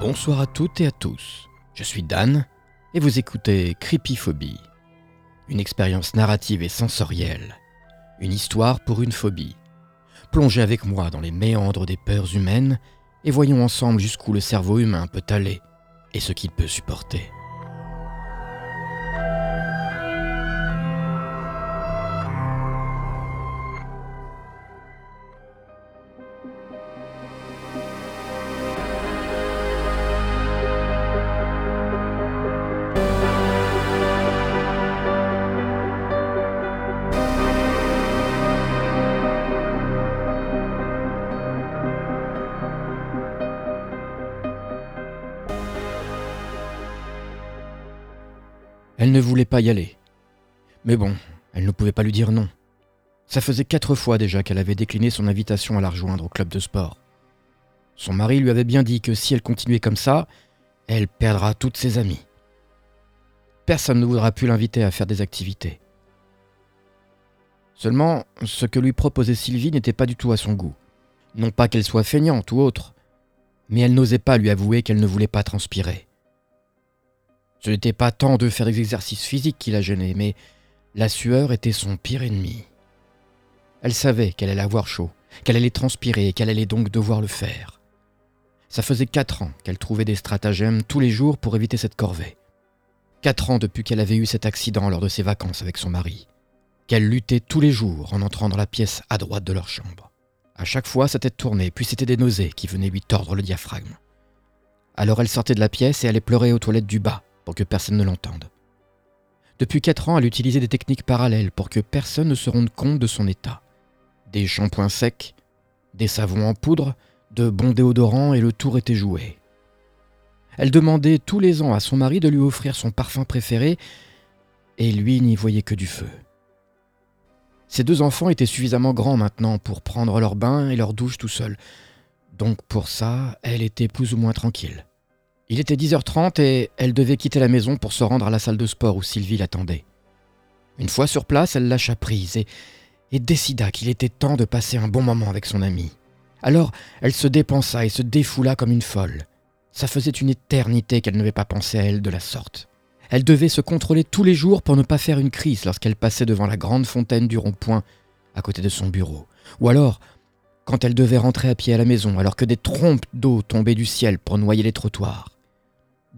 Bonsoir à toutes et à tous. Je suis Dan et vous écoutez Creepyphobie. Une expérience narrative et sensorielle. Une histoire pour une phobie. Plongez avec moi dans les méandres des peurs humaines et voyons ensemble jusqu'où le cerveau humain peut aller et ce qu'il peut supporter. Elle ne voulait pas y aller. Mais bon, elle ne pouvait pas lui dire non. Ça faisait quatre fois déjà qu'elle avait décliné son invitation à la rejoindre au club de sport. Son mari lui avait bien dit que si elle continuait comme ça, elle perdra toutes ses amies. Personne ne voudra plus l'inviter à faire des activités. Seulement, ce que lui proposait Sylvie n'était pas du tout à son goût. Non pas qu'elle soit feignante ou autre, mais elle n'osait pas lui avouer qu'elle ne voulait pas transpirer. Ce n'était pas tant de faire des exercices physiques qui la gênait, mais la sueur était son pire ennemi. Elle savait qu'elle allait avoir chaud, qu'elle allait transpirer et qu'elle allait donc devoir le faire. Ça faisait quatre ans qu'elle trouvait des stratagèmes tous les jours pour éviter cette corvée. Quatre ans depuis qu'elle avait eu cet accident lors de ses vacances avec son mari. Qu'elle luttait tous les jours en entrant dans la pièce à droite de leur chambre. À chaque fois, sa tête tournait, puis c'était des nausées qui venaient lui tordre le diaphragme. Alors elle sortait de la pièce et allait pleurer aux toilettes du bas, pour que personne ne l'entende. Depuis quatre ans, elle utilisait des techniques parallèles pour que personne ne se rende compte de son état. Des shampoings secs, des savons en poudre, de bons déodorants et le tour était joué. Elle demandait tous les ans à son mari de lui offrir son parfum préféré et lui n'y voyait que du feu. Ses deux enfants étaient suffisamment grands maintenant pour prendre leur bain et leur douche tout seuls. Donc pour ça, elle était plus ou moins tranquille. Il était 10h30 et elle devait quitter la maison pour se rendre à la salle de sport où Sylvie l'attendait. Une fois sur place, elle lâcha prise et, décida qu'il était temps de passer un bon moment avec son amie. Alors, elle se dépensa et se défoula comme une folle. Ça faisait une éternité qu'elle n'avait pas pensé à elle de la sorte. Elle devait se contrôler tous les jours pour ne pas faire une crise lorsqu'elle passait devant la grande fontaine du rond-point à côté de son bureau. Ou alors, quand elle devait rentrer à pied à la maison alors que des trompes d'eau tombaient du ciel pour noyer les trottoirs.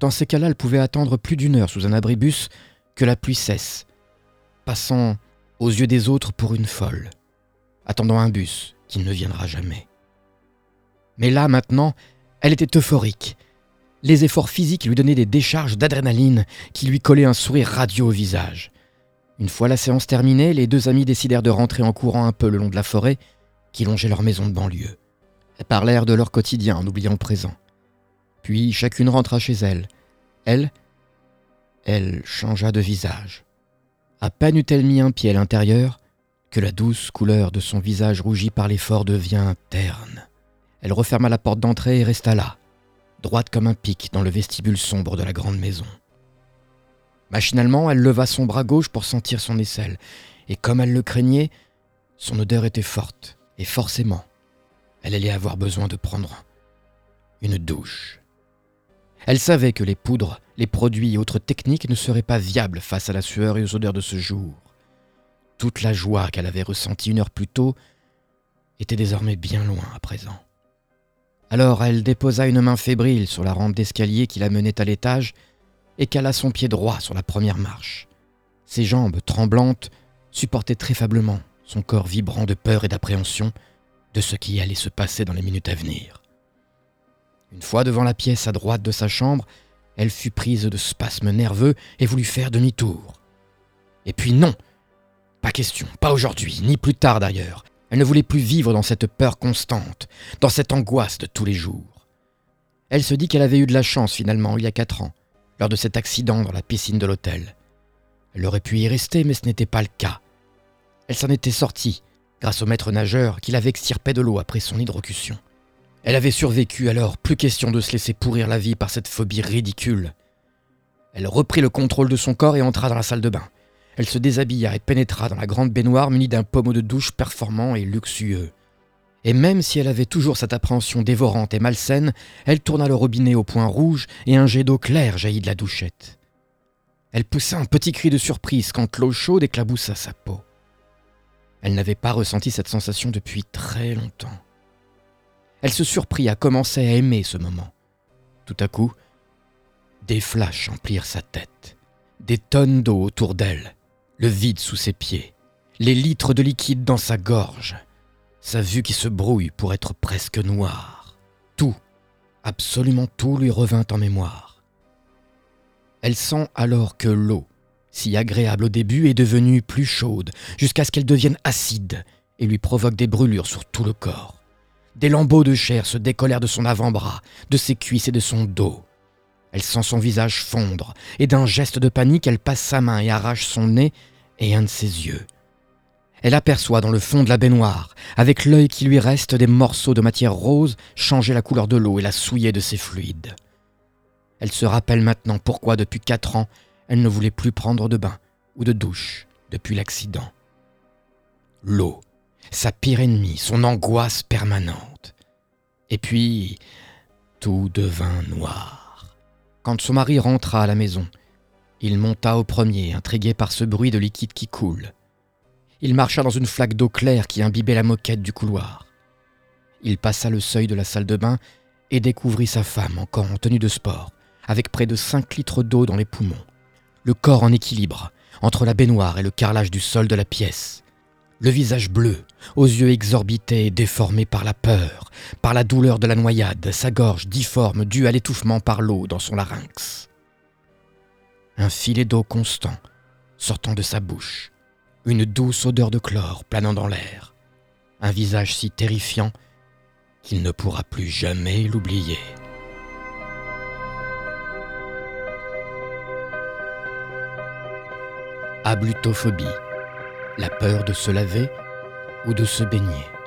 Dans ces cas-là, elle pouvait attendre plus d'une heure sous un abribus que la pluie cesse, passant aux yeux des autres pour une folle, attendant un bus qui ne viendra jamais. Mais là, maintenant, elle était euphorique. Les efforts physiques lui donnaient des décharges d'adrénaline qui lui collaient un sourire radieux au visage. Une fois la séance terminée, les deux amis décidèrent de rentrer en courant un peu le long de la forêt qui longeait leur maison de banlieue. Elles parlèrent de leur quotidien en oubliant le présent. Puis chacune rentra chez elle. Elle, elle changea de visage. À peine eut-elle mis un pied à l'intérieur que la douce couleur de son visage rougi par l'effort devint terne. Elle referma la porte d'entrée et resta là, droite comme un pic dans le vestibule sombre de la grande maison. Machinalement, elle leva son bras gauche pour sentir son aisselle, et comme elle le craignait, son odeur était forte, et forcément, elle allait avoir besoin de prendre une douche. Elle savait que les poudres, les produits et autres techniques ne seraient pas viables face à la sueur et aux odeurs de ce jour. Toute la joie qu'elle avait ressentie une heure plus tôt était désormais bien loin à présent. Alors elle déposa une main fébrile sur la rampe d'escalier qui la menait à l'étage et cala son pied droit sur la première marche. Ses jambes, tremblantes, supportaient très faiblement son corps vibrant de peur et d'appréhension de ce qui allait se passer dans les minutes à venir. Une fois devant la pièce à droite de sa chambre, elle fut prise de spasmes nerveux et voulut faire demi-tour. Et puis non Pas question, pas aujourd'hui, ni plus tard d'ailleurs. Elle ne voulait plus vivre dans cette peur constante, dans cette angoisse de tous les jours. Elle se dit qu'elle avait eu de la chance finalement il y a quatre ans, lors de cet accident dans la piscine de l'hôtel. Elle aurait pu y rester, mais ce n'était pas le cas. Elle s'en était sortie, grâce au maître nageur qui l'avait extirpé de l'eau après son hydrocution. Elle avait survécu alors, plus question de se laisser pourrir la vie par cette phobie ridicule. Elle reprit le contrôle de son corps et entra dans la salle de bain. Elle se déshabilla et pénétra dans la grande baignoire munie d'un pommeau de douche performant et luxueux. Et même si elle avait toujours cette appréhension dévorante et malsaine, elle tourna le robinet au point rouge et un jet d'eau claire jaillit de la douchette. Elle poussa un petit cri de surprise quand l'eau chaude éclaboussa sa peau. Elle n'avait pas ressenti cette sensation depuis très longtemps. Elle se surprit à commencer à aimer ce moment. Tout à coup, des flashs emplirent sa tête, des tonnes d'eau autour d'elle, le vide sous ses pieds, les litres de liquide dans sa gorge, sa vue qui se brouille pour être presque noire. Tout, absolument tout lui revint en mémoire. Elle sent alors que l'eau, si agréable au début, est devenue plus chaude, jusqu'à ce qu'elle devienne acide et lui provoque des brûlures sur tout le corps. Des lambeaux de chair se décollèrent de son avant-bras, de ses cuisses et de son dos. Elle sent son visage fondre, et d'un geste de panique, elle passe sa main et arrache son nez et un de ses yeux. Elle aperçoit dans le fond de la baignoire, avec l'œil qui lui reste, des morceaux de matière rose changer la couleur de l'eau et la souiller de ses fluides. Elle se rappelle maintenant pourquoi depuis quatre ans elle ne voulait plus prendre de bain ou de douche depuis l'accident. L'eau, sa pire ennemie, son angoisse permanente. Et puis, tout devint noir. Quand son mari rentra à la maison, il monta au premier, intrigué par ce bruit de liquide qui coule. Il marcha dans une flaque d'eau claire qui imbibait la moquette du couloir. Il passa le seuil de la salle de bain et découvrit sa femme encore en tenue de sport, avec près de cinq litres d'eau dans les poumons, le corps en équilibre entre la baignoire et le carrelage du sol de la pièce, le visage bleu, aux yeux exorbités et déformés par la peur, par la douleur de la noyade, sa gorge difforme due à l'étouffement par l'eau dans son larynx. Un filet d'eau constant sortant de sa bouche, une douce odeur de chlore planant dans l'air, un visage si terrifiant qu'il ne pourra plus jamais l'oublier. Ablutophobie, la peur de se laver ou de se baigner.